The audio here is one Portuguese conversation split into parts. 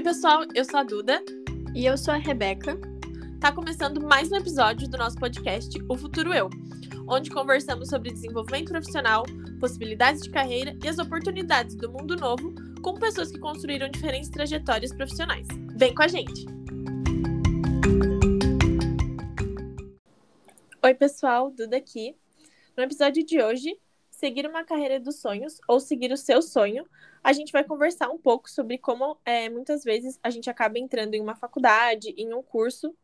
Oi, pessoal, eu sou a Duda. E eu sou a Rebeca. Tá começando mais um episódio do nosso podcast O Futuro Eu, onde conversamos sobre desenvolvimento profissional, possibilidades de carreira e as oportunidades do mundo novo com pessoas que construíram diferentes trajetórias profissionais. Vem com a gente! Oi, pessoal, Duda aqui. No episódio de hoje, seguir uma carreira dos sonhos ou seguir o seu sonho, a gente vai conversar um pouco sobre como é, muitas vezes a gente acaba entrando em uma faculdade, em um curso,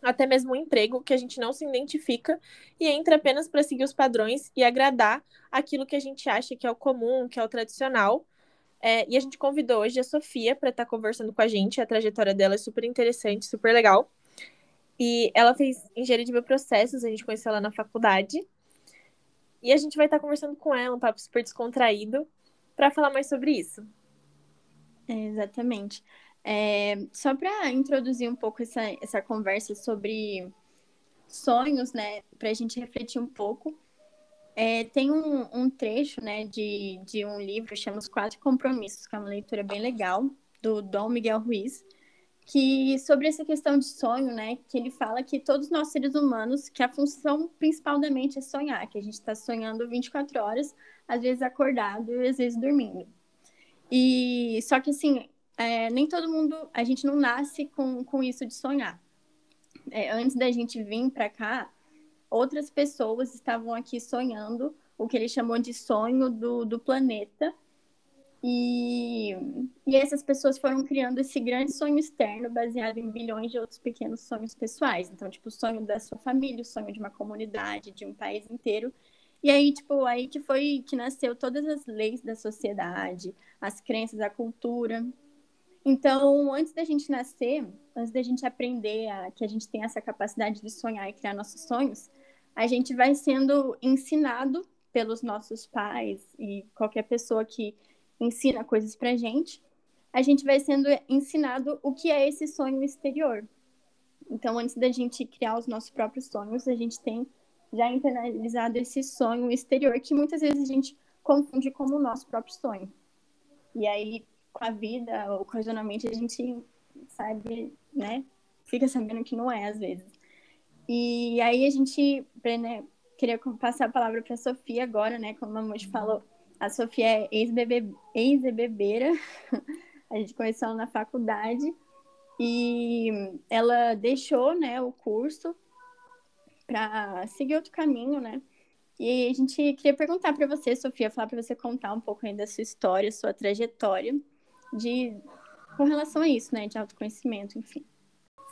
até mesmo um emprego que a gente não se identifica e entra apenas para seguir os padrões e agradar aquilo que a gente acha que é o comum, que é o tradicional. É, e a gente convidou hoje a Sofia para estar tá conversando com a gente. A trajetória dela é super interessante, super legal. E ela fez engenharia de bioprocessos, a gente conheceu ela na faculdade. E a gente vai estar conversando com ela, um papo super descontraído, para falar mais sobre isso. É, exatamente. É, só para introduzir um pouco essa, essa conversa sobre sonhos, né, para a gente refletir um pouco, é, tem um, um, trecho, né, de, de um livro, chama Os Quatro Compromissos, que é uma leitura bem legal, do Dom Miguel Ruiz, que sobre essa questão de sonho, né, que ele fala que todos nós seres humanos, que a função principal da mente é sonhar, que a gente está sonhando 24 horas, às vezes acordado e às vezes dormindo. E só que assim, é, nem todo mundo, a gente não nasce com, com isso de sonhar. É, antes da gente vir para cá, outras pessoas estavam aqui sonhando o que ele chamou de sonho do, do planeta, e, e essas pessoas foram criando esse grande sonho externo baseado em bilhões de outros pequenos sonhos pessoais. Então, tipo, o sonho da sua família, o sonho de uma comunidade, de um país inteiro. E aí, tipo, aí que foi que nasceu todas as leis da sociedade, as crenças, a cultura. Então, antes da gente nascer, antes da gente aprender a, que a gente tem essa capacidade de sonhar e criar nossos sonhos, a gente vai sendo ensinado pelos nossos pais e qualquer pessoa que ensina coisas pra gente, a gente vai sendo ensinado o que é esse sonho exterior. Então, antes da gente criar os nossos próprios sonhos, a gente tem já internalizado esse sonho exterior que muitas vezes a gente confunde como o nosso próprio sonho. E aí, com a vida, ocasionalmente, a gente sabe, né? Fica sabendo que não é, às vezes. E aí a gente, né, queria passar a palavra para a Sofia agora, né? Como a Mamute falou, a Sofia é ex-bebeira, a gente conheceu ela na faculdade e ela deixou, né, o curso para seguir outro caminho, né? E a gente queria perguntar para você, Sofia, falar para você contar um pouco aí da sua história, sua trajetória de com relação a isso, né, de autoconhecimento, enfim.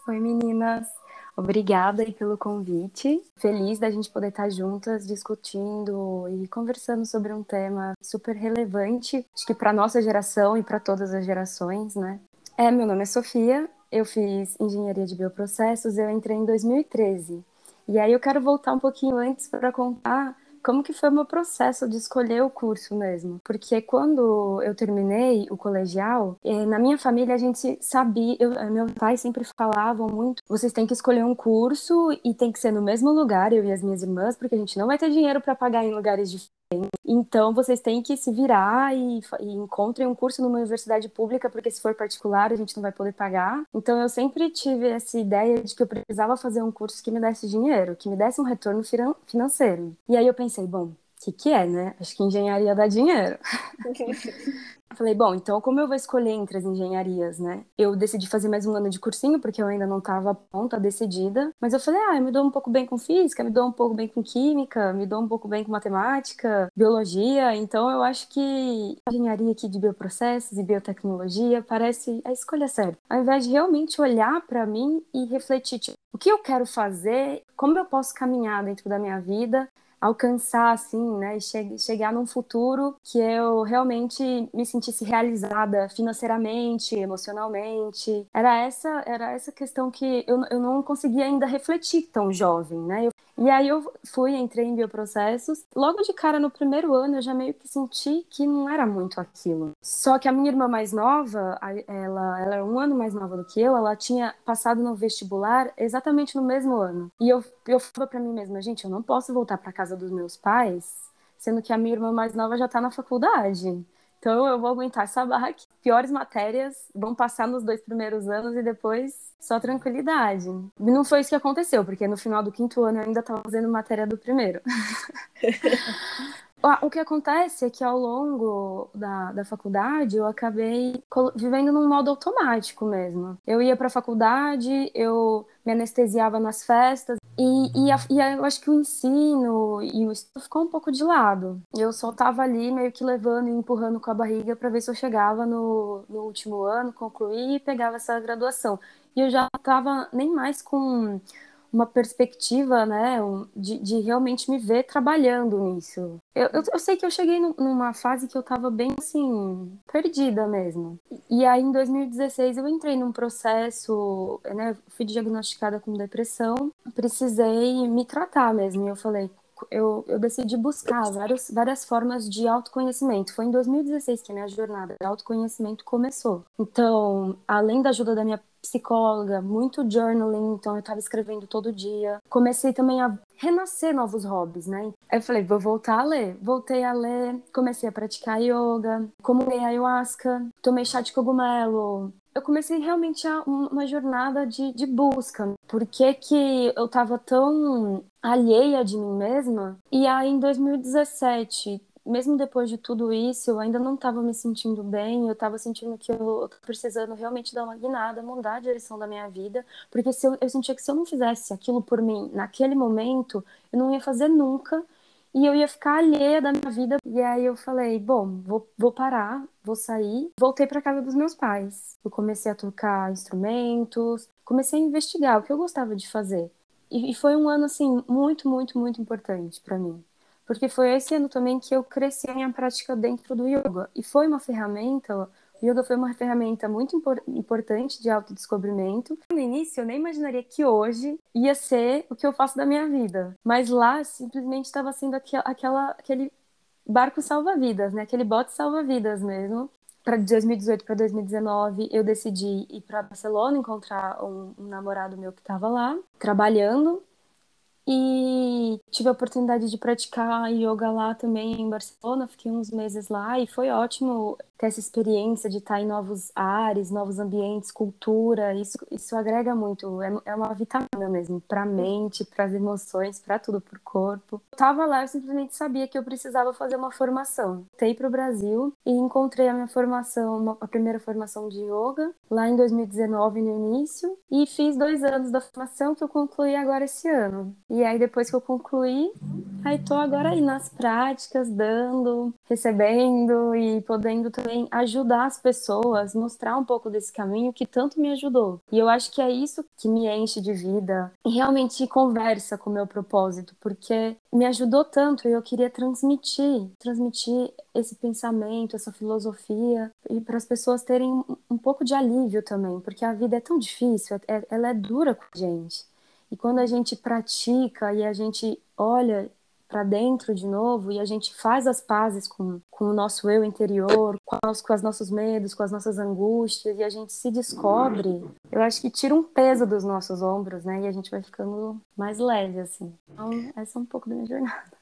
Oi, meninas. Obrigada aí pelo convite. Feliz da gente poder estar juntas discutindo e conversando sobre um tema super relevante, acho que para nossa geração e para todas as gerações, né? É, meu nome é Sofia, eu fiz engenharia de bioprocessos, eu entrei em 2013. E aí eu quero voltar um pouquinho antes para contar como que foi o meu processo de escolher o curso mesmo? Porque quando eu terminei o colegial, eh, na minha família a gente sabia, eu, eh, meus pais sempre falavam muito, vocês têm que escolher um curso e tem que ser no mesmo lugar, eu e as minhas irmãs, porque a gente não vai ter dinheiro para pagar em lugares diferentes então, vocês têm que se virar e, e, encontrem um curso numa universidade pública, porque se for particular, a gente não vai poder pagar. Então, eu sempre tive essa ideia de que eu precisava fazer um curso que me desse dinheiro, que me desse um retorno financeiro. E aí eu pensei, bom, o que, que é, né? Acho que engenharia dá dinheiro. Falei, bom, então como eu vou escolher entre as engenharias, né? Eu decidi fazer mais um ano de cursinho, porque eu ainda não estava pronta, decidida. Mas eu falei, ah, eu me dou um pouco bem com física, me dou um pouco bem com química, me dou um pouco bem com matemática, biologia. Então eu acho que a engenharia aqui de bioprocessos e biotecnologia parece a escolha certa. Ao invés de realmente olhar para mim e refletir, tipo, o que eu quero fazer, como eu posso caminhar dentro da minha vida alcançar, assim, né, e che chegar num futuro que eu realmente me sentisse realizada financeiramente, emocionalmente. Era essa, era essa questão que eu, eu não conseguia ainda refletir tão jovem, né? Eu, e aí eu fui, entrei em bioprocessos. Logo de cara, no primeiro ano, eu já meio que senti que não era muito aquilo. Só que a minha irmã mais nova, ela, ela era um ano mais nova do que eu, ela tinha passado no vestibular exatamente no mesmo ano. E eu, eu falei pra mim mesma, gente, eu não posso voltar para casa dos meus pais, sendo que a minha irmã mais nova já tá na faculdade. Então eu vou aguentar essa barra aqui. Piores matérias vão passar nos dois primeiros anos e depois só tranquilidade. E não foi isso que aconteceu, porque no final do quinto ano eu ainda estava fazendo matéria do primeiro. O que acontece é que ao longo da, da faculdade eu acabei vivendo num modo automático mesmo. Eu ia para a faculdade, eu me anestesiava nas festas e, e, a, e a, eu acho que o ensino e o estudo ficou um pouco de lado. Eu só estava ali meio que levando e empurrando com a barriga para ver se eu chegava no, no último ano, concluir e pegava essa graduação. E eu já estava nem mais com uma perspectiva, né, de, de realmente me ver trabalhando nisso. Eu, eu, eu sei que eu cheguei numa fase que eu estava bem, assim, perdida mesmo. E aí, em 2016, eu entrei num processo, né, fui diagnosticada com depressão, precisei me tratar mesmo. E eu falei, eu, eu, decidi buscar vários, várias formas de autoconhecimento. Foi em 2016 que a minha jornada de autoconhecimento começou. Então, além da ajuda da minha psicóloga, muito journaling, então eu estava escrevendo todo dia. Comecei também a renascer novos hobbies, né? Aí eu falei, vou voltar a ler. Voltei a ler, comecei a praticar yoga, comulei ayahuasca, tomei chá de cogumelo, eu comecei realmente uma jornada de, de busca. Por que, que eu estava tão alheia de mim mesma? E aí, em 2017, mesmo depois de tudo isso, eu ainda não estava me sentindo bem, eu estava sentindo que eu precisando realmente dar uma guinada, mudar a direção da minha vida, porque se eu, eu sentia que se eu não fizesse aquilo por mim naquele momento, eu não ia fazer nunca, e eu ia ficar alheia da minha vida. E aí eu falei, bom, vou, vou parar, vou sair. Voltei para casa dos meus pais. Eu comecei a tocar instrumentos, comecei a investigar o que eu gostava de fazer. E, e foi um ano assim muito, muito, muito importante para mim porque foi esse ano também que eu cresci a minha prática dentro do yoga. E foi uma ferramenta, yoga foi uma ferramenta muito impor importante de autodescobrimento. No início, eu nem imaginaria que hoje ia ser o que eu faço da minha vida. Mas lá, simplesmente estava sendo aquela, aquela, aquele barco salva-vidas, né? Aquele bote salva-vidas mesmo. Para 2018 para 2019, eu decidi ir para Barcelona encontrar um, um namorado meu que estava lá, trabalhando e tive a oportunidade de praticar yoga lá também em Barcelona, fiquei uns meses lá e foi ótimo ter essa experiência de estar em novos ares, novos ambientes, cultura, isso, isso agrega muito, é, é uma vitamina mesmo, para a mente, para as emoções, para tudo, para o corpo. Eu tava lá, eu simplesmente sabia que eu precisava fazer uma formação. Voltei para o Brasil e encontrei a minha formação, a primeira formação de yoga, lá em 2019 no início, e fiz dois anos da formação que eu concluí agora esse ano. E aí depois que eu concluí, aí tô agora aí nas práticas, dando, recebendo e podendo também ajudar as pessoas, mostrar um pouco desse caminho que tanto me ajudou. E eu acho que é isso que me enche de vida e realmente conversa com o meu propósito, porque me ajudou tanto e eu queria transmitir, transmitir esse pensamento, essa filosofia e para as pessoas terem um pouco de alívio também, porque a vida é tão difícil, é, ela é dura com a gente. E quando a gente pratica e a gente olha para dentro de novo e a gente faz as pazes com, com o nosso eu interior, com os, com os nossos medos, com as nossas angústias e a gente se descobre, eu acho que tira um peso dos nossos ombros, né? E a gente vai ficando mais leve, assim. Então, essa é um pouco da minha jornada.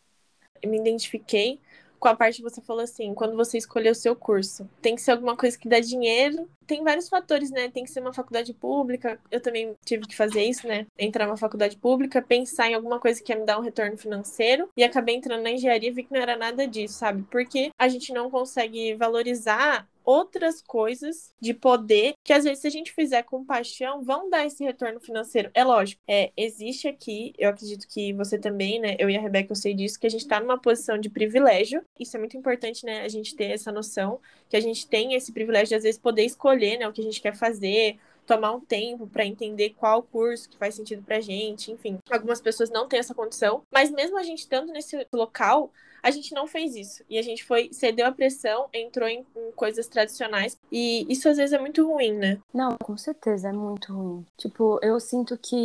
Eu me identifiquei com a parte que você falou assim, quando você escolheu o seu curso. Tem que ser alguma coisa que dá dinheiro. Tem vários fatores, né? Tem que ser uma faculdade pública. Eu também tive que fazer isso, né? Entrar numa faculdade pública, pensar em alguma coisa que ia me dar um retorno financeiro. E acabei entrando na engenharia e vi que não era nada disso, sabe? Porque a gente não consegue valorizar outras coisas de poder que às vezes se a gente fizer com paixão vão dar esse retorno financeiro. É lógico, é, existe aqui, eu acredito que você também, né, eu e a Rebeca eu sei disso, que a gente tá numa posição de privilégio. Isso é muito importante, né, a gente ter essa noção que a gente tem esse privilégio de às vezes poder escolher, né, o que a gente quer fazer, tomar um tempo para entender qual curso que faz sentido pra gente, enfim. Algumas pessoas não têm essa condição, mas mesmo a gente estando nesse local, a gente não fez isso. E a gente foi, cedeu a pressão, entrou em, em, coisas tradicionais. E isso às vezes é muito ruim, né? Não, com certeza é muito ruim. Tipo, eu sinto que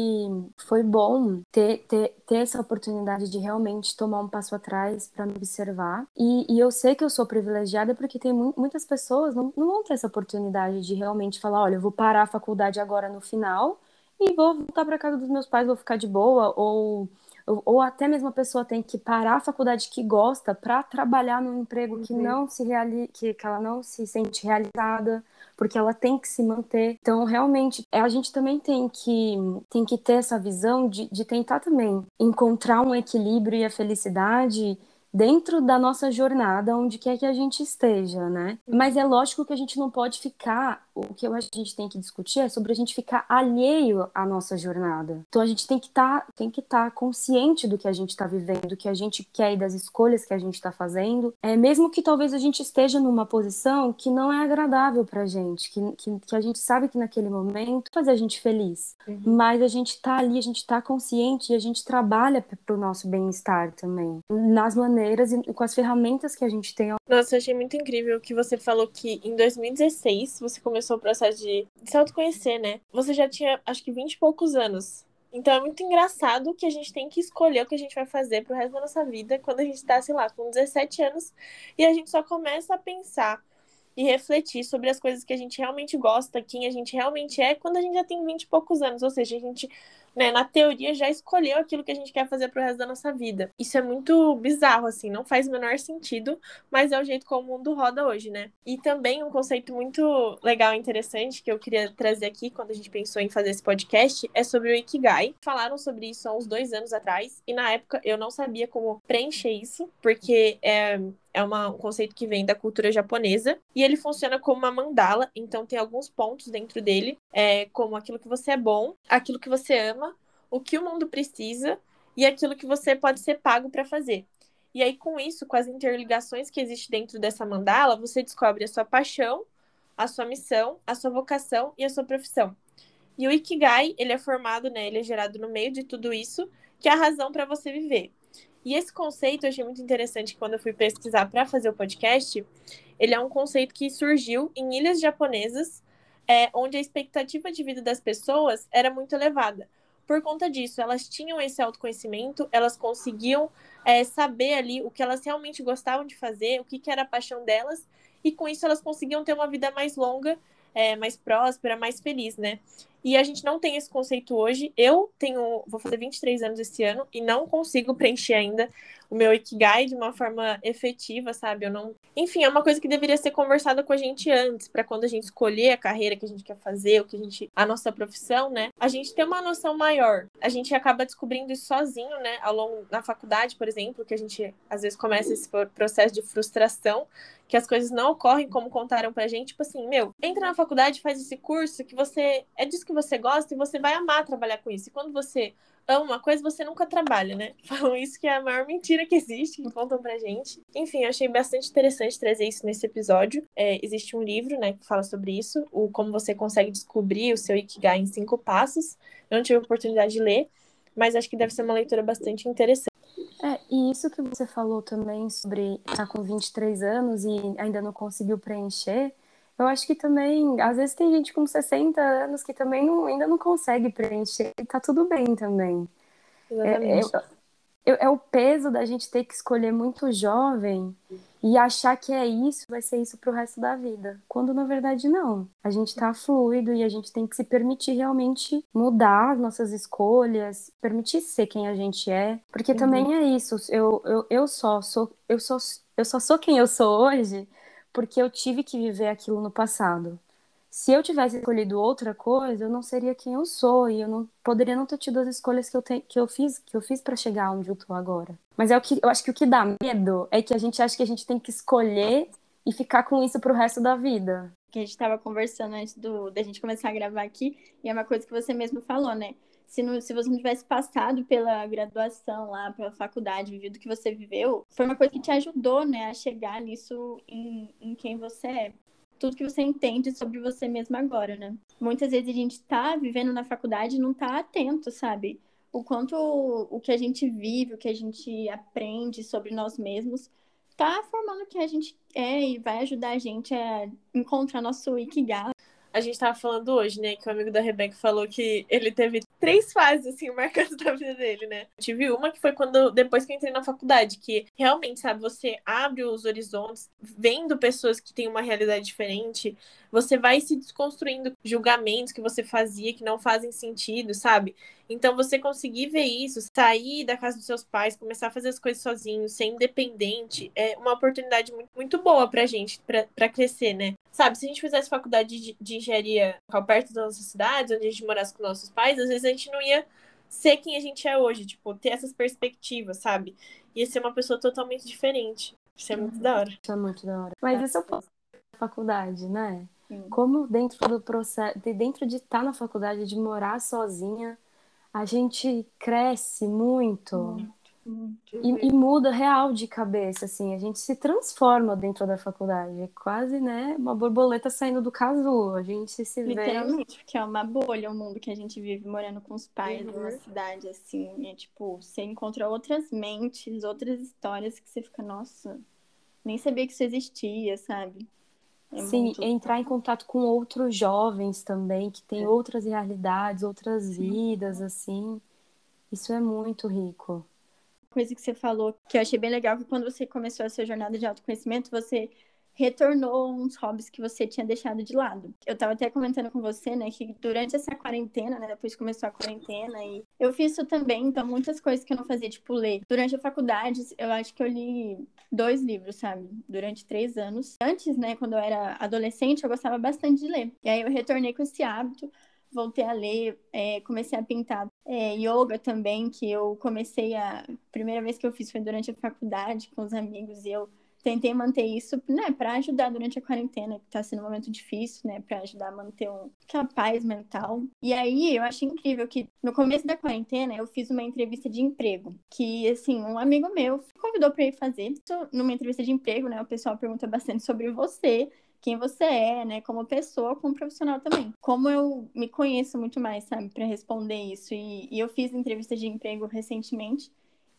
foi bom ter, ter, ter essa oportunidade de realmente tomar um passo atrás para me observar. E, e, eu sei que eu sou privilegiada porque tem mu muitas pessoas não, não vão ter essa oportunidade de realmente falar: olha, eu vou parar a faculdade agora no final e vou voltar para casa dos meus pais, vou ficar de boa, ou ou, até mesmo a pessoa tem que parar a faculdade que gosta para trabalhar num emprego que Uhum. não se reali que, que ela não se sente realizada porque ela tem que se manter. Então, realmente, é, a gente também tem que, tem que ter essa visão de, de tentar também encontrar um equilíbrio e a felicidade dentro da nossa jornada, onde quer que a gente esteja, né? Mas é lógico que a gente não pode ficar. O que eu acho que a gente tem que discutir é sobre a gente ficar alheio à nossa jornada. Então a gente tem que estar tem que estar consciente do que a gente está vivendo, do que a gente quer e das escolhas que a gente está fazendo. É mesmo que talvez a gente esteja numa posição que não é agradável pra gente, que, que, que a gente sabe que naquele momento faz a gente feliz. Uhum. Mas a gente tá ali, a gente tá consciente e a gente trabalha p- pro nosso bem-estar também. Nas maneiras e com as ferramentas que a gente tem. Nossa, eu achei muito incrível que você falou que em 2016 você começou o processo de, de se autoconhecer, né? Você já tinha, acho que 20 e poucos anos. Então é muito engraçado que a gente tem que escolher o que a gente vai fazer pro resto da nossa vida quando a gente tá, sei lá, com 17 anos e a gente só começa a pensar e refletir sobre as coisas que a gente realmente gosta, quem a gente realmente é, quando a gente já tem 20 e poucos anos. Ou seja, a gente, né, na teoria, já escolheu aquilo que a gente quer fazer pro resto da nossa vida. Isso é muito bizarro, assim, não faz o menor sentido, mas é o jeito como o mundo roda hoje, né? E também um conceito muito legal e interessante que eu queria trazer aqui quando a gente pensou em fazer esse podcast é sobre o Ikigai. Falaram sobre isso há uns dois anos atrás, e na época eu não sabia como preencher isso, porque é, é uma, um conceito que vem da cultura japonesa e ele funciona como uma mandala, então tem alguns pontos dentro dele, é, como aquilo que você é bom, aquilo que você ama, o que o mundo precisa e aquilo que você pode ser pago para fazer. E aí, com isso, com as interligações que existem dentro dessa mandala, você descobre a sua paixão, a sua missão, a sua vocação e a sua profissão. E o Ikigai, ele é formado, né? Ele é gerado no meio de tudo isso, que é a razão para você viver. E esse conceito eu achei muito interessante quando eu fui pesquisar para fazer o podcast. Ele é um conceito que surgiu em ilhas japonesas, é, onde a expectativa de vida das pessoas era muito elevada. Por conta disso, elas tinham esse autoconhecimento, elas conseguiam é, saber ali o que elas realmente gostavam de fazer, o que, que era a paixão delas, e com isso elas conseguiam ter uma vida mais longa, é, mais próspera, mais feliz, né? E a gente não tem esse conceito hoje. Eu tenho, vou fazer 23 anos esse ano e não consigo preencher ainda o meu Ikigai de uma forma efetiva, sabe? Eu não. Enfim, é uma coisa que deveria ser conversada com a gente antes, para quando a gente escolher a carreira que a gente quer fazer, o que a gente, a nossa profissão, né? A gente ter uma noção maior. A gente acaba descobrindo isso sozinho, né? Ao longo na faculdade, por exemplo, que a gente às vezes começa esse processo de frustração, que as coisas não ocorrem como contaram pra gente, tipo assim, meu, entra na faculdade, faz esse curso que você é disso que você gosta e você vai amar trabalhar com isso. E quando você ama uma coisa, você nunca trabalha, né? Falam isso que é a maior mentira que existe, que contam pra gente. Enfim, eu achei bastante interessante trazer isso nesse episódio. É, existe um livro, né, que fala sobre isso, o como você consegue descobrir o seu Ikigai em cinco passos. Eu não tive a oportunidade de ler, mas acho que deve ser uma leitura bastante interessante. É, e isso que você falou também sobre estar com 23 anos e ainda não conseguiu preencher, eu acho que também, às vezes tem gente com 60 anos que também não, ainda não consegue preencher e tá tudo bem também. É, Exatamente. é, é- é o peso da gente ter que escolher muito jovem e achar que é isso, vai ser isso pro resto da vida. Quando na verdade não. A gente tá fluido e a gente tem que se permitir realmente mudar nossas escolhas, permitir ser quem a gente é. Porque Uhum. também é isso. Eu, eu, eu só sou, eu só, eu só sou quem eu sou hoje porque eu tive que viver aquilo no passado. Se eu tivesse escolhido outra coisa, eu não seria quem eu sou e eu não poderia não ter tido as escolhas que eu, te, que eu fiz, que eu fiz para chegar onde eu tô agora. Mas é o que eu acho que o que dá medo é que a gente acha que a gente tem que escolher e ficar com isso pro resto da vida. Que a gente estava conversando antes do, da gente começar a gravar aqui, e é uma coisa que você mesmo falou, né? Se, não, se você não tivesse passado pela graduação lá, pela faculdade, vivido o que você viveu, foi uma coisa que te ajudou, né, a chegar nisso em, em quem você é. Tudo que você entende sobre você mesmo agora, né? Muitas vezes a gente tá vivendo na faculdade e não tá atento, sabe? O quanto o que a gente vive, o que a gente aprende sobre nós mesmos, tá formando o que a gente é e vai ajudar a gente a encontrar nosso Ikigai. A gente tava falando hoje, né, que o amigo da Rebeca falou que ele teve três fases, assim, marcantes da vida dele, né? tive uma que foi quando, depois que eu entrei na faculdade, que realmente, sabe, você abre os horizontes, vendo pessoas que têm uma realidade diferente, você vai se desconstruindo julgamentos que você fazia que não fazem sentido, sabe? Então, você conseguir ver isso, sair da casa dos seus pais, começar a fazer as coisas sozinho, ser independente, é uma oportunidade muito, muito boa pra gente, pra, pra crescer, né? Sabe, se a gente fizesse faculdade de, de engenharia perto das nossas cidades, onde a gente morasse com nossos pais, às vezes a gente não ia ser quem a gente é hoje, tipo, ter essas perspectivas, sabe? Ia ser uma pessoa totalmente diferente. Isso é muito da hora. Isso é muito da hora. Mas isso eu posso faculdade, né? Sim. Como dentro do processo, dentro de estar na faculdade, de morar sozinha, a gente cresce muito. muito. E, e, muda real de cabeça, assim, a gente se transforma dentro da faculdade. É quase, né, uma borboleta saindo do casulo. A gente se vê. Literalmente, porque é uma bolha o mundo que a gente vive morando com os pais uhum. numa cidade, assim. É tipo, você encontra outras mentes, outras histórias que você fica, nossa, nem sabia que isso existia, sabe? É Sim, muito... entrar em contato com outros jovens também, que têm é. outras realidades, outras Sim. vidas, assim. Isso é muito rico coisa que você falou que eu achei bem legal, que quando você começou a sua jornada de autoconhecimento, você retornou uns hobbies que você tinha deixado de lado. Eu tava até comentando com você, né, que durante essa quarentena, né, depois começou a quarentena e eu fiz isso também, então muitas coisas que eu não fazia, tipo ler. Durante a faculdade, eu acho que eu li dois livros, sabe, durante três anos. Antes, né, quando eu era adolescente, eu gostava bastante de ler. E aí eu retornei com esse hábito voltei a ler, é, comecei a pintar é, yoga também, que eu comecei a. Primeira vez que eu fiz foi durante a faculdade com os amigos e eu tentei manter isso, né, para ajudar durante a quarentena, que tá sendo um momento difícil, né, para ajudar a manter um, aquela paz mental. E aí eu achei incrível que no começo da quarentena eu fiz uma entrevista de emprego, que assim, um amigo meu convidou para ir fazer. Isso, numa entrevista de emprego, né, o pessoal pergunta bastante sobre você, quem você é, né, como pessoa, como profissional também. Como eu me conheço muito mais, sabe, para responder isso. E, e eu fiz entrevista de emprego recentemente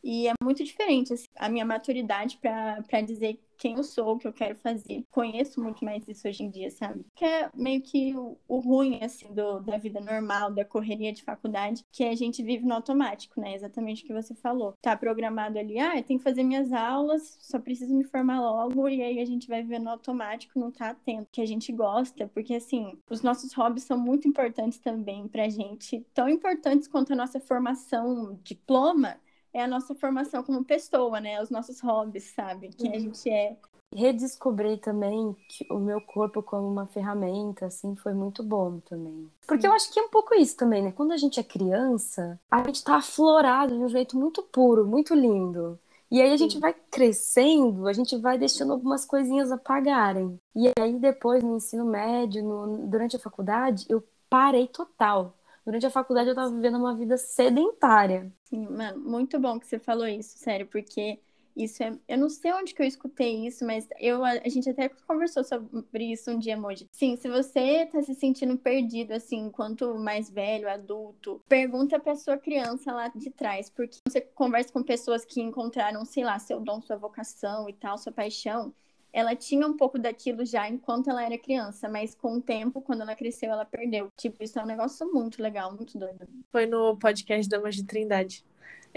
e é muito diferente assim, a minha maturidade para dizer quem eu sou, o que eu quero fazer. Conheço muito mais isso hoje em dia, sabe? Que é meio que o, o ruim, assim, do, da vida normal, da correria de faculdade, que a gente vive no automático, né? Exatamente o que você falou. Tá programado ali, ah, eu tenho que fazer minhas aulas, só preciso me formar logo, e aí a gente vai viver no automático, não tá atento, que a gente gosta, porque, assim, os nossos hobbies são muito importantes também pra gente, tão importantes quanto a nossa formação, diploma, é a nossa formação como pessoa, né? Os nossos hobbies, sabe? Quem a uhum. gente é. Redescobrir também o meu corpo como uma ferramenta, assim, foi muito bom também. Porque eu acho que é um pouco isso também, né? Quando a gente é criança, a gente tá aflorado de um jeito muito puro, muito lindo. E aí a gente vai crescendo, a gente vai deixando algumas coisinhas apagarem. E aí depois, no ensino médio, no, durante a faculdade, eu parei total. Durante a faculdade eu tava vivendo uma vida sedentária. Sim, mano, muito bom que você falou isso, sério, porque isso é. Eu não sei onde que eu escutei isso, mas eu, a gente até conversou sobre isso um dia, Moji. Sim, se você tá se sentindo perdido, assim, enquanto mais velho, adulto, pergunta pra sua criança lá de trás, porque você conversa com pessoas que encontraram, sei lá, seu dom, sua vocação e tal, sua paixão ela tinha um pouco daquilo já enquanto ela era criança, mas com o tempo, quando ela cresceu, ela perdeu. Tipo, isso é um negócio muito legal, muito doido. Foi no podcast Damas de Trindade.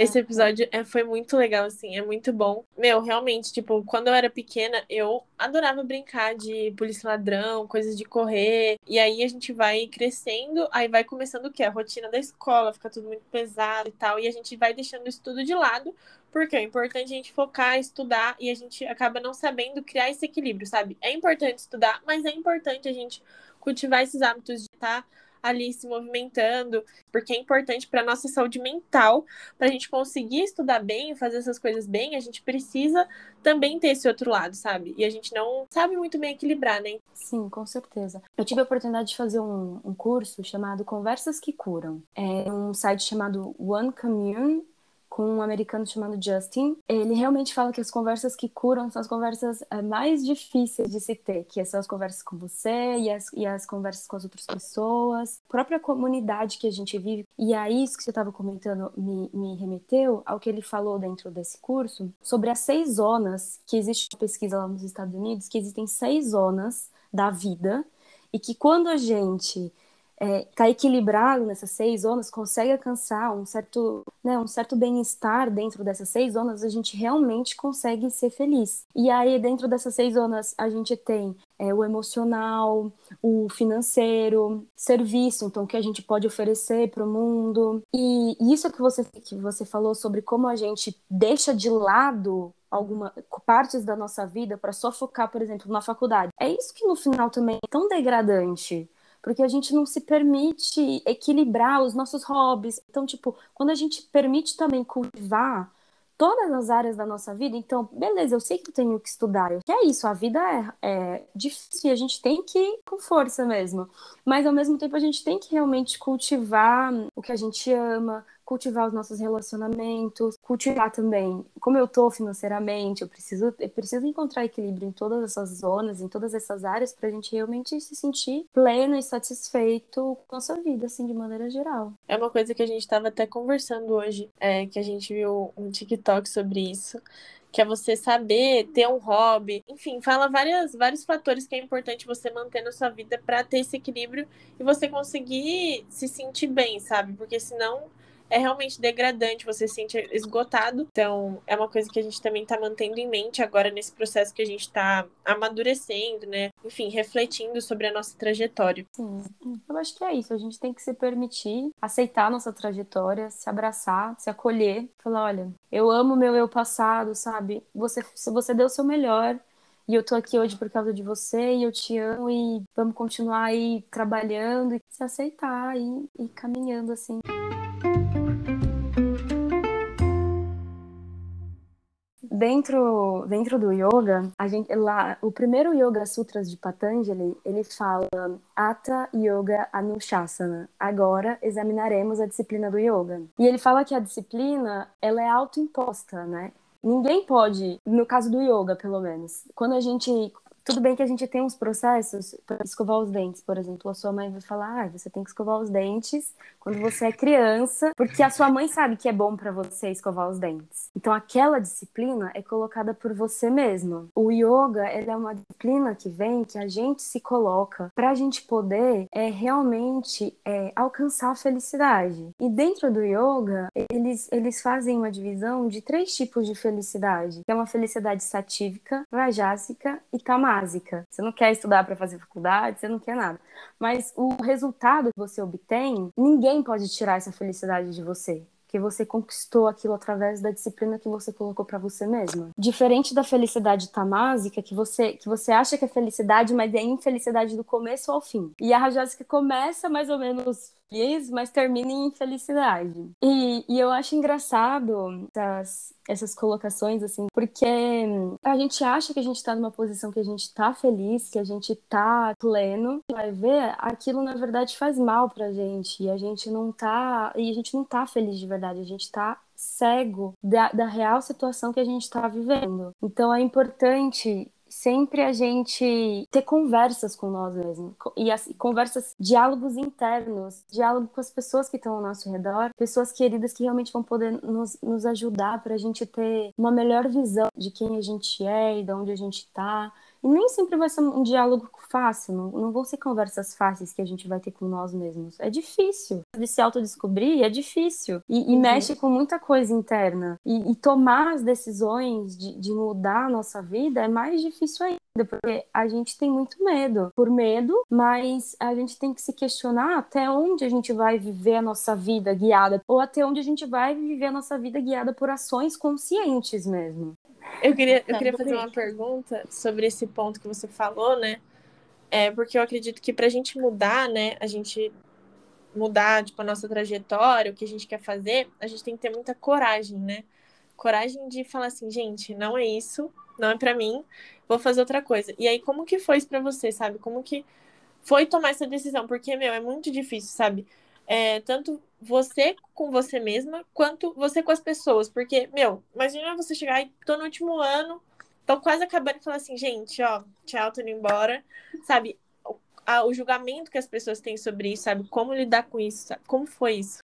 Esse episódio é, foi muito legal, assim, é muito bom. Meu, realmente, tipo, quando eu era pequena, eu adorava brincar de polícia ladrão, coisas de correr. E aí a gente vai crescendo, aí vai começando o quê? A rotina da escola, fica tudo muito pesado e tal. E a gente vai deixando isso tudo de lado porque é importante a gente focar, estudar e a gente acaba não sabendo criar esse equilíbrio, sabe? É importante estudar, mas é importante a gente cultivar esses hábitos de estar ali se movimentando, porque é importante para nossa saúde mental, para a gente conseguir estudar bem, fazer essas coisas bem, a gente precisa também ter esse outro lado, sabe? E a gente não sabe muito bem equilibrar, né? Sim, com certeza. Eu tive a oportunidade de fazer um, um curso chamado Conversas que Curam. É um site chamado One Commune com um americano chamado Justin. Ele realmente fala que as conversas que curam são as conversas eh, mais difíceis de se ter, que são as conversas com você e as, e as conversas com as outras pessoas, própria comunidade que a gente vive. E aí, isso que você estava comentando me, me remeteu ao que ele falou dentro desse curso sobre as seis zonas que existe uma pesquisa lá nos Estados Unidos, que existem seis zonas da vida e que quando a gente é, tá equilibrado nessas seis zonas, consegue alcançar um certo, né, um certo bem-estar dentro dessas seis zonas, a gente realmente consegue ser feliz. E aí, dentro dessas seis zonas, a gente tem é, o emocional, o financeiro, serviço, então, que a gente pode oferecer para o mundo. E isso que você, que você falou sobre como a gente deixa de lado algumas partes da nossa vida para só focar, por exemplo, na faculdade. É isso que no final também é tão degradante porque a gente não se permite equilibrar os nossos hobbies. Então, tipo, quando a gente permite também cultivar todas as áreas da nossa vida, então, beleza, eu sei que eu tenho que estudar, que é isso, a vida é, é difícil e a gente tem que ir com força mesmo. Mas ao mesmo tempo a gente tem que realmente cultivar o que a gente ama, cultivar os nossos relacionamentos, cultivar também como eu tô financeiramente, eu preciso, eu preciso encontrar equilíbrio em todas essas zonas, em todas essas áreas, para a gente realmente se sentir pleno e satisfeito com a nossa vida, assim, de maneira geral. É uma coisa que a gente estava até conversando hoje, é, que a gente viu um TikTok sobre isso que é você saber ter um hobby, enfim, fala várias, vários fatores que é importante você manter na sua vida para ter esse equilíbrio e você conseguir se sentir bem, sabe? Porque senão é realmente degradante, você se sente esgotado. Então, é uma coisa que a gente também está mantendo em mente agora nesse processo que a gente está amadurecendo, né? Enfim, refletindo sobre a nossa trajetória. Sim, eu acho que é isso. A gente tem que se permitir aceitar a nossa trajetória, se abraçar, se acolher, falar: olha, eu amo meu eu passado, sabe? Você, se você deu o seu melhor, e eu tô aqui hoje por causa de você e eu te amo e vamos continuar aí trabalhando e se aceitar e, e caminhando assim. Dentro, dentro do yoga, a gente lá, o primeiro Yoga Sutras de Patanjali, ele fala Atha Yoga Anushasana. Agora examinaremos a disciplina do yoga. E ele fala que a disciplina, ela é autoimposta, né? Ninguém pode, no caso do yoga, pelo menos, quando a gente tudo bem que a gente tem uns processos para escovar os dentes, por exemplo. A sua mãe vai falar: ah, você tem que escovar os dentes quando você é criança, porque a sua mãe sabe que é bom para você escovar os dentes. Então, aquela disciplina é colocada por você mesmo. O yoga é uma disciplina que vem, que a gente se coloca para a gente poder é, realmente é, alcançar a felicidade. E dentro do yoga, eles, eles fazem uma divisão de três tipos de felicidade: é uma felicidade satívica, rajásica e tamásica básica. Você não quer estudar para fazer faculdade, você não quer nada. Mas o resultado que você obtém, ninguém pode tirar essa felicidade de você que você conquistou aquilo através da disciplina que você colocou para você mesma. Diferente da felicidade tamásica, que você que você acha que é felicidade, mas é infelicidade do começo ao fim. E a rajásica começa mais ou menos feliz, mas termina em infelicidade. E, e eu acho engraçado essas, essas colocações, assim, porque a gente acha que a gente tá numa posição que a gente tá feliz, que a gente tá pleno, vai ver, aquilo na verdade faz mal pra gente, e a gente não tá, e a gente não tá feliz de verdade, a gente tá cego da, da real situação que a gente está vivendo. Então é importante sempre a gente ter conversas com nós mesmos e as, conversas, diálogos internos, diálogo com as pessoas que estão ao nosso redor, pessoas queridas que realmente vão poder nos, nos ajudar para a gente ter uma melhor visão de quem a gente é e de onde a gente está e nem sempre vai ser um diálogo fácil, não, não vão ser conversas fáceis que a gente vai ter com nós mesmos. É difícil. De se autodescobrir é difícil. E, e uhum. mexe com muita coisa interna. E, e tomar as decisões de, de mudar a nossa vida é mais difícil ainda porque a gente tem muito medo. Por medo, mas a gente tem que se questionar até onde a gente vai viver a nossa vida guiada, ou até onde a gente vai viver a nossa vida guiada por ações conscientes mesmo. Eu queria, eu queria fazer uma pergunta sobre esse ponto que você falou, né? É porque eu acredito que para a gente mudar, né, a gente mudar tipo a nossa trajetória, o que a gente quer fazer, a gente tem que ter muita coragem, né? Coragem de falar assim, gente, não é isso, não é para mim, vou fazer outra coisa. E aí como que foi isso para você, sabe? Como que foi tomar essa decisão? Porque meu, é muito difícil, sabe? É, tanto você com você mesma, quanto você com as pessoas. Porque, meu, imagina você chegar e tô no último ano, tô quase acabando e falar assim, gente, ó, tchau, tô indo embora. Sabe? O, a, o julgamento que as pessoas têm sobre isso, sabe? Como lidar com isso, sabe? Como foi isso?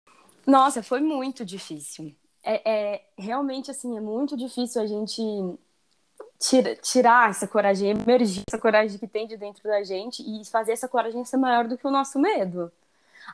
Nossa, foi muito difícil. É, é realmente assim, é muito difícil a gente tira, tirar essa coragem, emergir essa coragem que tem de dentro da gente e fazer essa coragem ser maior do que o nosso medo.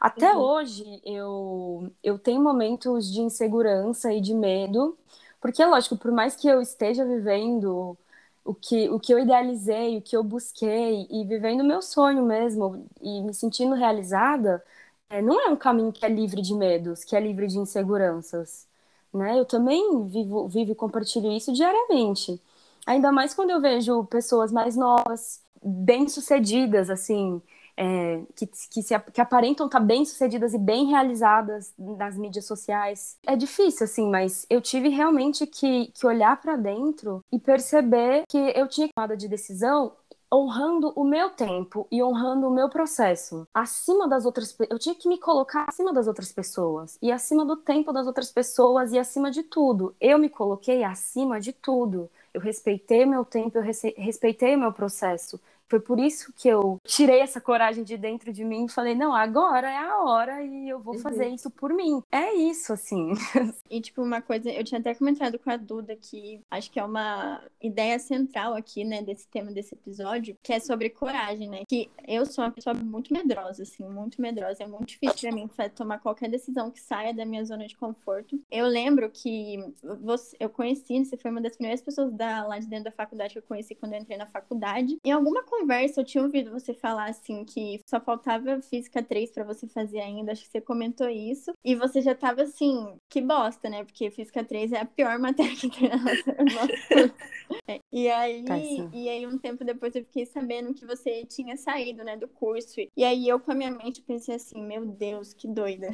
Até uhum. hoje eu, eu tenho momentos de insegurança e de medo, porque, lógico, por mais que eu esteja vivendo o que, o que eu idealizei, o que eu busquei, e vivendo o meu sonho mesmo, e me sentindo realizada, é, não é um caminho que é livre de medos, que é livre de inseguranças. Né? Eu também vivo, vivo e compartilho isso diariamente. Ainda mais quando eu vejo pessoas mais novas, bem-sucedidas, assim, é, que, que, se, que aparentam estar bem-sucedidas e bem realizadas nas mídias sociais. É difícil, assim, mas eu tive realmente que, que olhar para dentro e perceber que eu tinha tomada de decisão honrando o meu tempo e honrando o meu processo acima das outras eu tinha que me colocar acima das outras pessoas e acima do tempo das outras pessoas e acima de tudo. Eu me coloquei acima de tudo. Eu respeitei meu tempo eu respeitei meu processo foi por isso que eu tirei essa coragem de dentro de mim e falei, não, agora é a hora e eu vou fazer uhum. isso por mim. É isso, assim. E, tipo, uma coisa, eu tinha até comentado com a Duda que acho que é uma ideia central aqui, né, desse tema desse episódio, que é sobre coragem, né? Que eu sou uma pessoa muito medrosa, assim, muito medrosa. É muito difícil pra mim tomar qualquer decisão que saia da minha zona de conforto. Eu lembro que você, eu conheci, você foi uma das primeiras pessoas da, lá de dentro da faculdade que eu conheci quando eu entrei na faculdade. Em alguma conversa eu tinha ouvido você falar assim que só faltava física 3 para você fazer ainda, acho que você comentou isso. E você já tava assim, que bosta, né? Porque física 3 é a pior matéria que tem na nossa. É, e aí, tá e aí um tempo depois eu fiquei sabendo que você tinha saído, né, do curso. E aí eu com a minha mente pensei assim, meu Deus, que doida.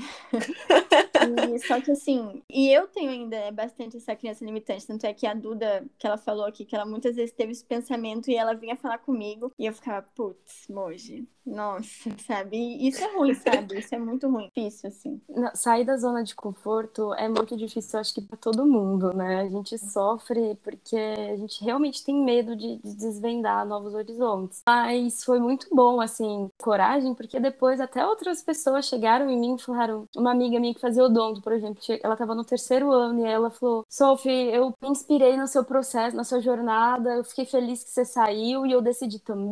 e, só que assim, e eu tenho ainda bastante essa criança limitante, tanto é que a Duda, que ela falou aqui, que ela muitas vezes teve esse pensamento e ela vinha falar comigo e eu ficava, putz, Moji, nossa, sabe? Isso é ruim, sabe? Isso é muito ruim, difícil, assim. Não, sair da zona de conforto é muito difícil, acho que para todo mundo, né? A gente sofre porque a gente realmente tem medo de, de desvendar novos horizontes. Mas foi muito bom, assim, coragem, porque depois até outras pessoas chegaram em mim e falaram, uma amiga minha que fazia odonto, por exemplo, ela estava no terceiro ano e ela falou, Sophie, eu me inspirei no seu processo, na sua jornada, eu fiquei feliz que você saiu e eu decidi também.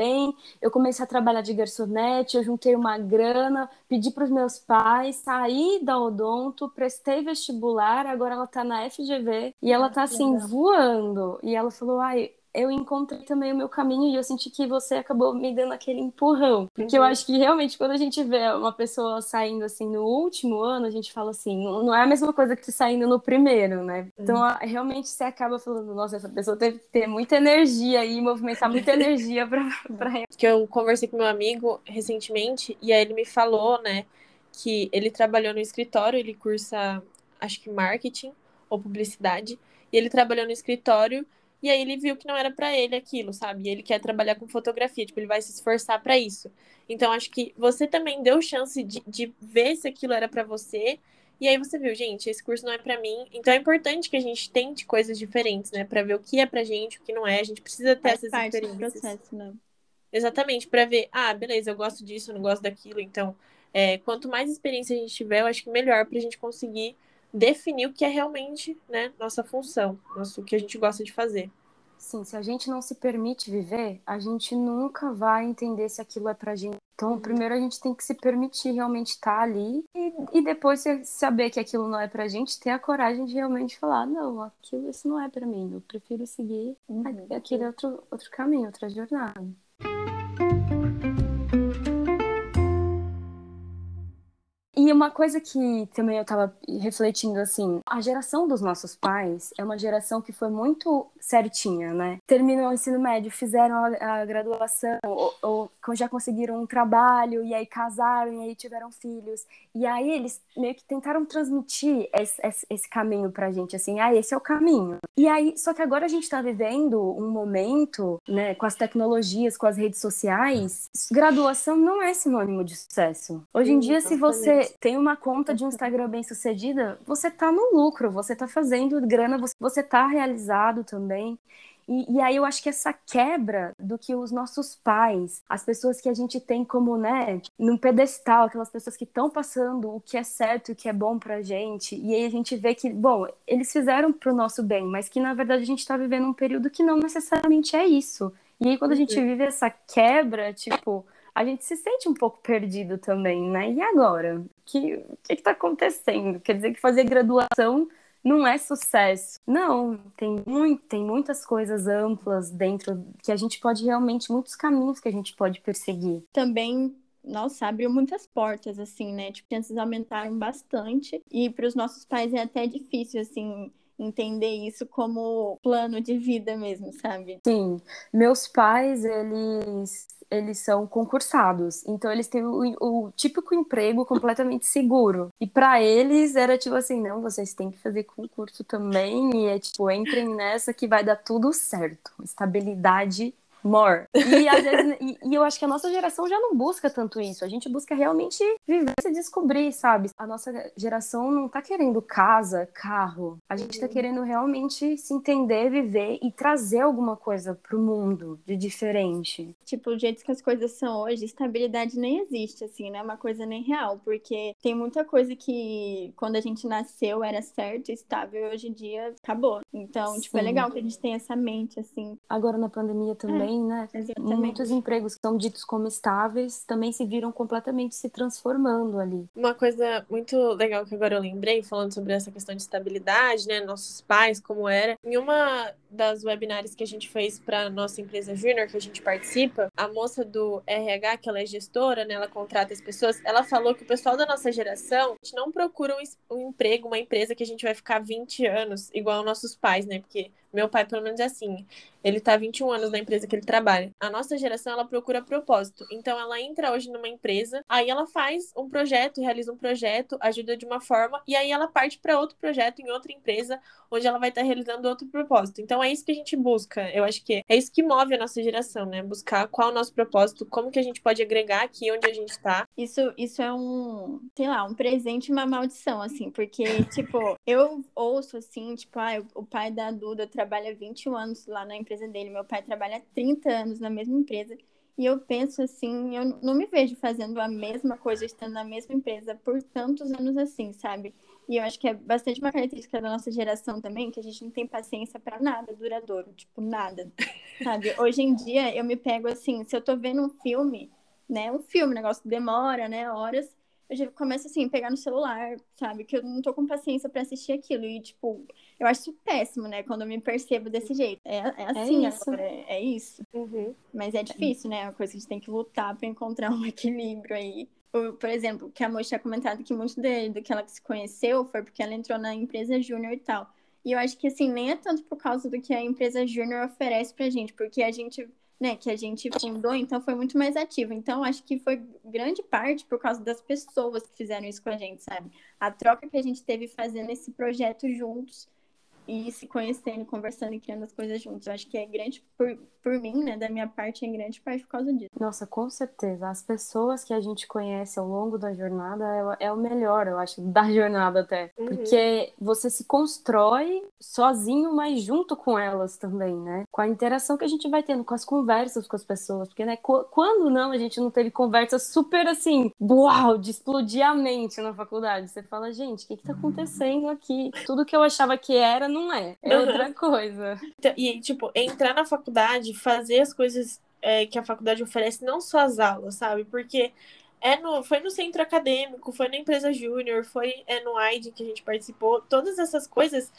Eu comecei a trabalhar de garçonete, eu juntei uma grana, pedi para os meus pais, saí da Odonto, prestei vestibular, agora ela está na FGV e ela está assim Legal. voando. E ela falou: "Ai, eu encontrei também o meu caminho e eu senti que você acabou me dando aquele empurrão. Porque uhum. eu acho que realmente quando a gente vê uma pessoa saindo assim no último ano, a gente fala assim, não é a mesma coisa que saindo no primeiro, né? Então uhum. realmente você acaba falando, nossa, essa pessoa teve que ter muita energia e movimentar muita energia pra, pra Que eu conversei com meu amigo recentemente e aí ele me falou, né, que ele trabalhou no escritório, ele cursa, acho que marketing ou publicidade, e ele trabalhou no escritório e aí ele viu que não era para ele aquilo, sabe? E ele quer trabalhar com fotografia, tipo, ele vai se esforçar para isso. Então acho que você também deu chance de, de ver se aquilo era para você. E aí você viu, gente, esse curso não é para mim. Então é importante que a gente tente coisas diferentes, né, para ver o que é pra gente, o que não é. A gente precisa ter Faz essas parte experiências. Do processo, né? Exatamente, para ver, ah, beleza, eu gosto disso, eu não gosto daquilo. Então, é, quanto mais experiência a gente tiver, eu acho que melhor pra gente conseguir definir o que é realmente né, nossa função, nosso, o que a gente gosta de fazer. Sim, se a gente não se permite viver, a gente nunca vai entender se aquilo é pra gente. Então, uhum. primeiro a gente tem que se permitir realmente estar ali e, e depois saber que aquilo não é pra gente, ter a coragem de realmente falar, não, aquilo isso não é pra mim, eu prefiro seguir uhum. aquele outro, outro caminho, outra jornada. E uma coisa que também eu estava refletindo assim, a geração dos nossos pais é uma geração que foi muito certinha, né? Terminou o ensino médio, fizeram a, a graduação, ou, ou, já conseguiram um trabalho, e aí casaram, e aí tiveram filhos. E aí eles meio que tentaram transmitir esse, esse, esse caminho pra gente, assim, ah, esse é o caminho. E aí, só que agora a gente tá vivendo um momento, né, com as tecnologias, com as redes sociais, graduação não é sinônimo de sucesso. Hoje em dia, se você tem uma conta de Instagram bem sucedida, você tá no lucro, você tá fazendo grana, você, você tá realizado também. E, e, aí eu acho que essa quebra do que os nossos pais, as pessoas que a gente tem como, né, num pedestal, aquelas pessoas que estão passando o que é certo e o que é bom pra gente, e aí a gente vê que, bom, eles fizeram pro nosso bem, mas que na verdade a gente tá vivendo um período que não necessariamente é isso. E aí quando a gente uhum. vive essa quebra, tipo, a gente se sente um pouco perdido também, né? E agora? O que está acontecendo? Quer dizer que fazer graduação não é sucesso. Não, tem, muito, tem muitas coisas amplas dentro que a gente pode realmente, muitos caminhos que a gente pode perseguir. Também nossa, abriu muitas portas, assim, né? Tipo, chances aumentaram bastante. E para os nossos pais é até difícil, assim, entender isso como plano de vida mesmo, sabe? Sim. Meus pais, eles eles são concursados, então eles têm o, o típico emprego completamente seguro. E para eles era tipo assim, não, vocês têm que fazer concurso também e é tipo, entrem nessa que vai dar tudo certo. Estabilidade more. E, às vezes, e, e, eu acho que a nossa geração já não busca tanto isso. A gente busca realmente viver, se descobrir, sabe? A nossa geração não tá querendo casa, carro. A gente tá uhum. querendo realmente se entender, viver e trazer alguma coisa pro mundo de diferente. Tipo, o jeito que as coisas são hoje, estabilidade nem existe, assim, né? Uma coisa nem real. Porque tem muita coisa que quando a gente nasceu era certo, estável, e hoje em dia acabou. Então, Sim. tipo, é legal que a gente tenha essa mente, assim. Agora na pandemia também. É também, né? Exatamente. Muitos empregos que são ditos como estáveis também se viram completamente se transformando ali. Uma coisa muito legal que agora eu lembrei, falando sobre essa questão de estabilidade, né? Nossos pais, como era. Em uma das webinários que a gente fez para nossa empresa Junior, que a gente participa, a moça do RH, que ela é gestora, né? Ela contrata as pessoas, ela falou que o pessoal da nossa geração, a gente não procura um, um emprego, uma empresa que a gente vai ficar 20 anos, igual nossos pais, né? Porque meu pai, pelo menos, é assim. Ele tá 21 anos na empresa que ele trabalha. A nossa geração, ela procura propósito. Então, ela entra hoje numa empresa, aí ela faz um projeto, realiza um projeto, ajuda de uma forma, e aí ela parte para outro projeto em outra empresa, onde ela vai estar tá realizando outro propósito. Então, é isso que a gente busca. Eu acho que é isso que move a nossa geração, né? Buscar qual é o nosso propósito, como que a gente pode agregar aqui onde a gente tá. Isso, isso é um, sei lá, um presente e uma maldição, assim, porque, tipo, eu ouço assim, tipo, ah, o pai da Duda trabalha trabalha 21 anos lá na empresa dele, meu pai trabalha 30 anos na mesma empresa. E eu penso assim, eu não me vejo fazendo a mesma coisa, estando na mesma empresa por tantos anos assim, sabe? E eu acho que é bastante uma característica da nossa geração também, que a gente não tem paciência para nada duradouro, tipo, nada, sabe? Hoje em dia eu me pego assim, se eu tô vendo um filme, né? Um filme, o negócio demora, né? Horas eu já começo assim, pegar no celular, sabe? Que eu não tô com paciência para assistir aquilo. E, tipo, eu acho péssimo, né? Quando eu me percebo desse jeito. É, é, é assim é isso. agora, é, é isso. Uhum. Mas é difícil, né? É uma coisa que a gente tem que lutar para encontrar um equilíbrio aí. Por exemplo, que a moça tinha comentado que muito de, do que ela se conheceu foi porque ela entrou na empresa júnior e tal. E eu acho que, assim, nem é tanto por causa do que a empresa júnior oferece pra gente, porque a gente né, que a gente fundou, então foi muito mais ativo. Então, acho que foi grande parte por causa das pessoas que fizeram isso com a gente, sabe? A troca que a gente teve fazendo esse projeto juntos e se conhecendo, conversando e criando as coisas juntos. Eu acho que é grande por, por mim, né, da minha parte, é grande parte por causa disso. Nossa, com certeza. As pessoas que a gente conhece ao longo da jornada é, é o melhor, eu acho, da jornada até. Uhum. Porque você se constrói sozinho, mas junto com elas também, né? Com a interação que a gente vai tendo, com as conversas com as pessoas. Porque, né, quando não, a gente não teve conversa super assim, uau, de explodir a mente na faculdade. Você fala, gente, o que que tá acontecendo aqui? Tudo que eu achava que era, não é. É outra coisa. Então, e, tipo, entrar na faculdade, fazer as coisas é, que a faculdade oferece, não só as aulas, sabe? Porque é no, foi no centro acadêmico, foi na empresa júnior, foi é no AID que a gente participou. Todas essas coisas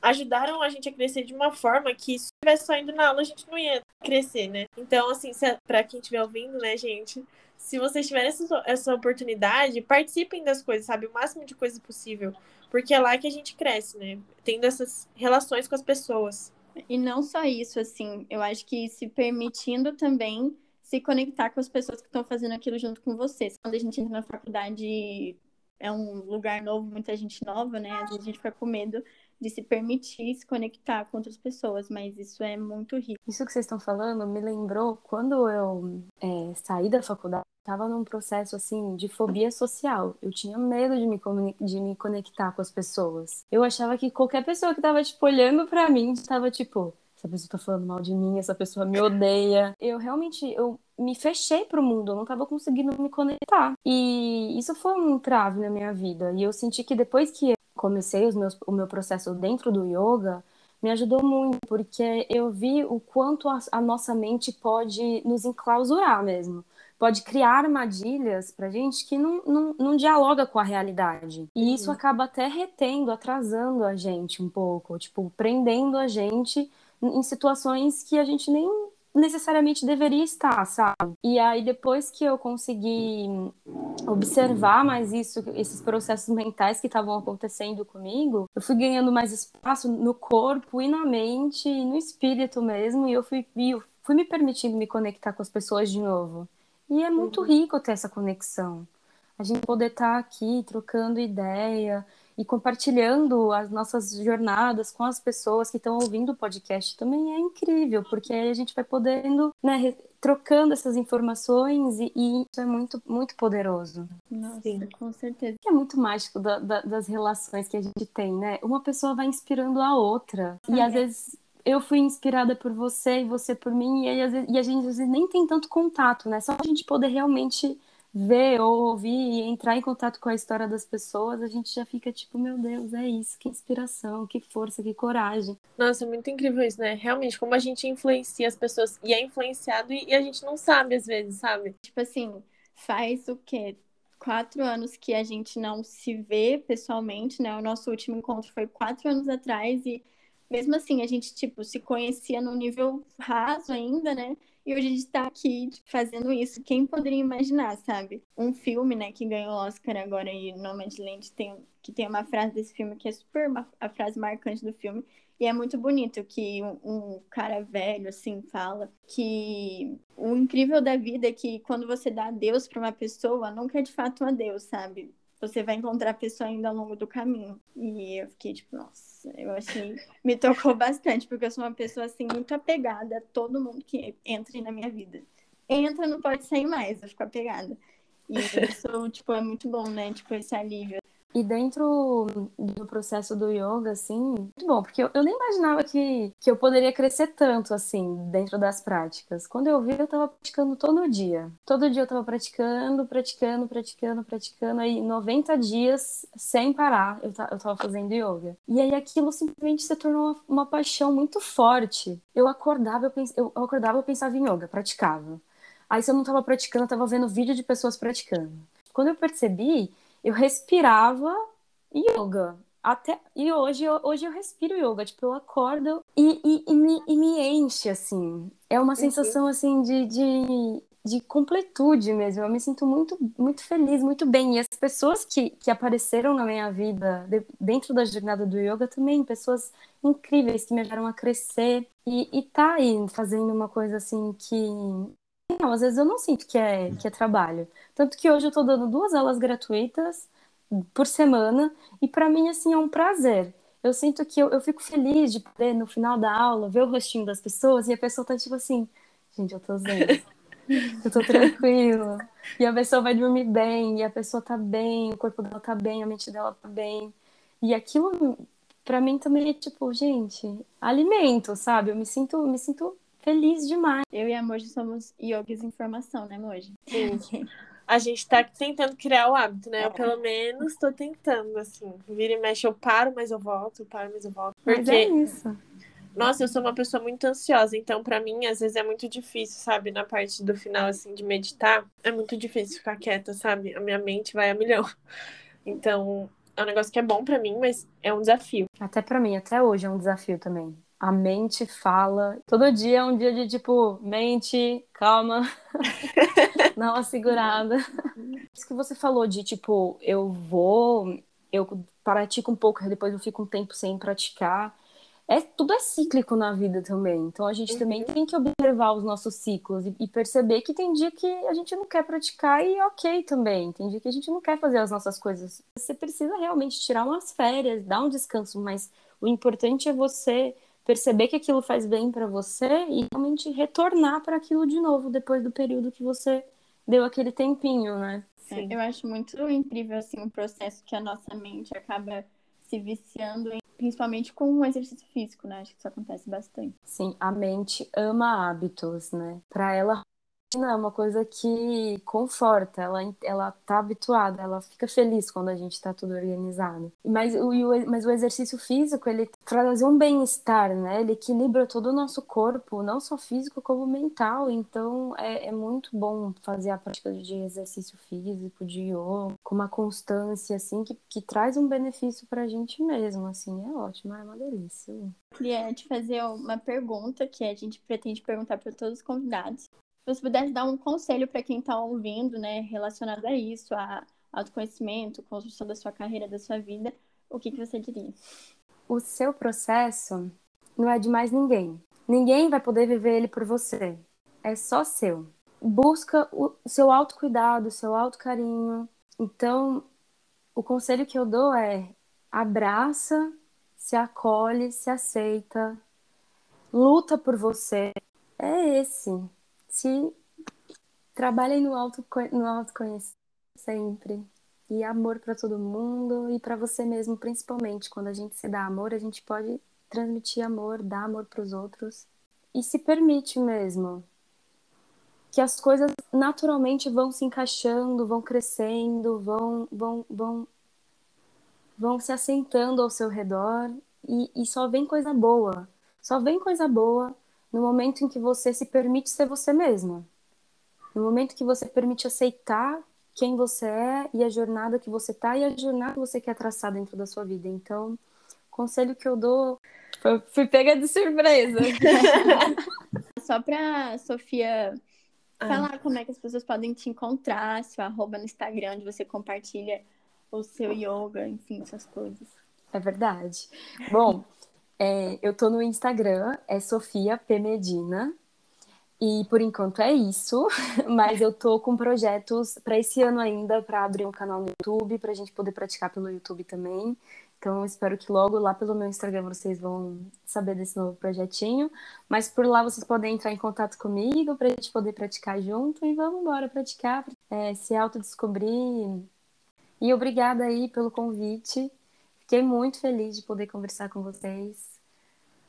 ajudaram a gente a crescer de uma forma que se estivesse só indo na aula, a gente não ia crescer, né? Então, assim, para quem estiver ouvindo, né, gente, se vocês tiverem essa, essa oportunidade, participem das coisas, sabe? O máximo de coisa possível. Porque é lá que a gente cresce, né? Tendo essas relações com as pessoas. E não só isso, assim, eu acho que se permitindo também se conectar com as pessoas que estão fazendo aquilo junto com vocês. Quando a gente entra na faculdade, é um lugar novo, muita gente nova, né? Às vezes a gente fica com medo de se permitir se conectar com outras pessoas, mas isso é muito rico. Isso que vocês estão falando me lembrou quando eu é, saí da faculdade, estava num processo assim de fobia social. Eu tinha medo de me, de me conectar com as pessoas. Eu achava que qualquer pessoa que estava tipo olhando para mim estava tipo essa pessoa tá falando mal de mim, essa pessoa me odeia. Eu realmente, eu me fechei pro mundo, eu não tava conseguindo me conectar. E isso foi um trave na minha vida. E eu senti que depois que comecei os meus, o meu processo dentro do yoga, me ajudou muito, porque eu vi o quanto a, a nossa mente pode nos enclausurar mesmo pode criar armadilhas para gente que não, não, não, dialoga com a realidade. E isso uhum. acaba até retendo, atrasando a gente um pouco, tipo, prendendo a gente em situações que a gente nem necessariamente deveria estar, sabe? E aí depois que eu consegui observar mais isso, esses processos mentais que estavam acontecendo comigo, eu fui ganhando mais espaço no corpo e na mente, e no espírito mesmo, e eu fui, eu fui me permitindo me conectar com as pessoas de novo. E é muito uhum. rico ter essa conexão. A gente poder estar tá aqui trocando ideia e compartilhando as nossas jornadas com as pessoas que estão ouvindo o podcast também é incrível, porque aí a gente vai podendo, né, trocando essas informações e, e, isso é muito, muito poderoso. Nossa, Sim. com certeza. É muito mágico da, da, das relações que a gente tem, né? Uma pessoa vai inspirando a outra. E às vezes eu fui inspirada por você e você por mim, e, aí, e a gente às vezes, nem tem tanto contato, né? Só a gente poder realmente ver ou ouvir e entrar em contato com a história das pessoas, a gente já fica tipo, meu Deus, é isso, que inspiração, que força, que coragem. Nossa, é muito incrível isso, né? Realmente, como a gente influencia as pessoas e é influenciado e, e a gente não sabe às vezes, sabe? Tipo assim, faz o quê? Quatro anos que a gente não se vê pessoalmente, né? O nosso último encontro foi quatro anos atrás e mesmo assim, a gente, tipo, se conhecia num nível raso ainda, né? E hoje a gente tá aqui tipo, fazendo isso. Quem poderia imaginar, sabe? Um filme, né, que ganhou o Oscar agora e Nomadland tem, que tem uma frase desse filme que é super a frase marcante do filme. E é muito bonito que um, um, cara velho, assim, fala que o incrível da vida é que quando você dá adeus para uma pessoa, nunca é de fato um adeus, sabe? Você vai encontrar a pessoa ainda ao longo do caminho. E eu fiquei tipo, nossa, eu achei. Me tocou bastante, porque eu sou uma pessoa assim muito apegada a todo mundo que entre na minha vida. Entra, não pode sair mais, eu fico apegada. E isso, tipo, é muito bom, né? Tipo, esse alívio. E dentro do processo do yoga, assim, muito bom, porque eu, eu, nem imaginava que, que eu poderia crescer tanto, assim, dentro das práticas. Quando eu vi, eu tava praticando todo dia. Todo dia eu tava praticando, praticando, praticando, praticando. Aí, 90 dias sem parar, eu, eu tava fazendo yoga. E aí, aquilo simplesmente se tornou uma, uma paixão muito forte. Eu acordava, eu, pens, eu, eu acordava, eu pensava em yoga, praticava. Aí, se eu não tava praticando, eu tava vendo vídeo de pessoas praticando. Quando eu percebi eu respirava yoga. Até, e hoje, hoje eu respiro yoga, tipo, eu acordo e, e, e, me, e me enche, assim. É uma sensação, assim, de, de, de completude mesmo. Eu me sinto muito, muito feliz, muito bem. E as pessoas que, que apareceram na minha vida, de, dentro da jornada do yoga também, pessoas incríveis que me ajudaram a crescer. E, e tá aí fazendo uma coisa, assim, que não, às vezes eu não sinto que é, que é trabalho. Tanto que hoje eu tô dando duas aulas gratuitas por semana e para mim, assim, é um prazer. Eu sinto que eu, eu fico feliz de poder, no final da aula, ver o rostinho das pessoas e a pessoa tá tipo assim, gente, eu tô zen, eu tô tranquila. E a pessoa vai dormir bem, e a pessoa tá bem, o corpo dela tá bem, a mente dela tá bem. E aquilo, para mim também é tipo, gente, alimento, sabe? Eu me sinto, me sinto feliz demais. Eu e a Moji somos yogis em formação, né, Moji? Sim. A gente tá tentando criar o hábito, né? Eu, pelo menos, tô tentando, assim. Vira e mexe, eu paro, mas eu volto, eu paro, mas eu volto. Porque... Mas é isso. Nossa, eu sou uma pessoa muito ansiosa, então para mim às vezes é muito difícil, sabe, na parte do final assim de meditar, é muito difícil ficar quieta, sabe? A minha mente vai a milhão. Então, é um negócio que é bom para mim, mas é um desafio. Até para mim, até hoje é um desafio também a mente fala. Todo dia é um dia de tipo, mente, calma, dá uma segurada. Isso que você falou de tipo, eu vou, eu pratico um pouco, depois eu fico um tempo sem praticar. É, tudo é cíclico na vida também. Então a gente uhum. também tem que observar os nossos ciclos e, e, perceber que tem dia que a gente não quer praticar e ok também. Tem dia que a gente não quer fazer as nossas coisas. Você precisa realmente tirar umas férias, dar um descanso, mas o importante é você perceber que aquilo faz bem para você e realmente retornar para aquilo de novo depois do período que você deu aquele tempinho, né? Sim. Eu acho muito incrível assim o processo que a nossa mente acaba se viciando, principalmente com o exercício físico, né? Acho que isso acontece bastante. Sim, a mente ama hábitos, né? Para ela é uma coisa que conforta, ela, ela tá habituada, ela fica feliz quando a gente tá tudo organizado. Mas o, mas o exercício físico, ele traz um bem-estar, né? Ele equilibra todo o nosso corpo, não só físico como mental. Então é, é muito bom fazer a prática de exercício físico, de yoga, com uma constância, assim, que, que traz um benefício pra gente mesmo, assim, é ótimo, é uma delícia. Queria te fazer uma pergunta que a gente pretende perguntar para todos os convidados você pudesse dar um conselho para quem está ouvindo, né, relacionado a isso, a autoconhecimento, construção da sua carreira, da sua vida, o que, que você diria? O seu processo não é de mais ninguém. Ninguém vai poder viver ele por você. É só seu. Busca o seu autocuidado, o seu autocarinho. Então, o conselho que eu dou é abraça, se acolhe, se aceita, luta por você. É esse se trabalhem no, auto, no autoconhecimento sempre. E amor para todo mundo e para você mesmo, principalmente. Quando a gente se dá amor, a gente pode transmitir amor, dar amor para os outros. E se permite mesmo que as coisas naturalmente vão se encaixando, vão crescendo, vão, vão, vão, vão se assentando ao seu redor e, e só vem coisa boa. Só vem coisa boa no momento em que você se permite ser você mesma. No momento que você permite aceitar quem você é e a jornada que você tá e a jornada que você quer traçar dentro da sua vida. Então, conselho que eu dou. Fui, fui pega de surpresa. Só para Sofia ah. falar como é que as pessoas podem te encontrar, seu arroba no Instagram, onde você compartilha o seu yoga, enfim, essas coisas. É verdade. Bom, é, eu tô no Instagram, é Sofia P. Medina. E por enquanto é isso, mas eu tô com projetos para esse ano ainda para abrir um canal no YouTube, para a gente poder praticar pelo YouTube também. Então espero que logo lá pelo meu Instagram vocês vão saber desse novo projetinho. Mas por lá vocês podem entrar em contato comigo para a gente poder praticar junto e vamos embora praticar, é, se autodescobrir. E obrigada aí pelo convite. Fiquei muito feliz de poder conversar com vocês.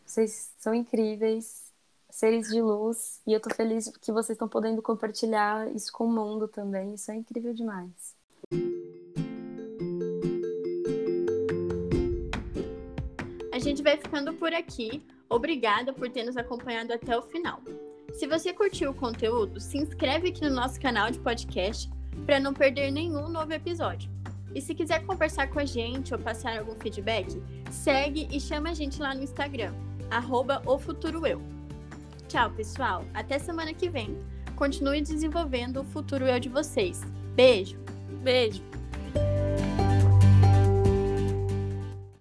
Vocês são incríveis, seres de luz, e eu tô feliz que vocês estão podendo compartilhar isso com o mundo também. Isso é incrível demais. A gente vai ficando por aqui. Obrigada por ter nos acompanhado até o final. Se você curtiu o conteúdo, se inscreve aqui no nosso canal de podcast para não perder nenhum novo episódio. E se quiser conversar com a gente ou passar algum feedback, segue e chama a gente lá no Instagram, arroba Tchau, pessoal. Até semana que vem. Continue desenvolvendo o futuro eu de vocês. Beijo. Beijo.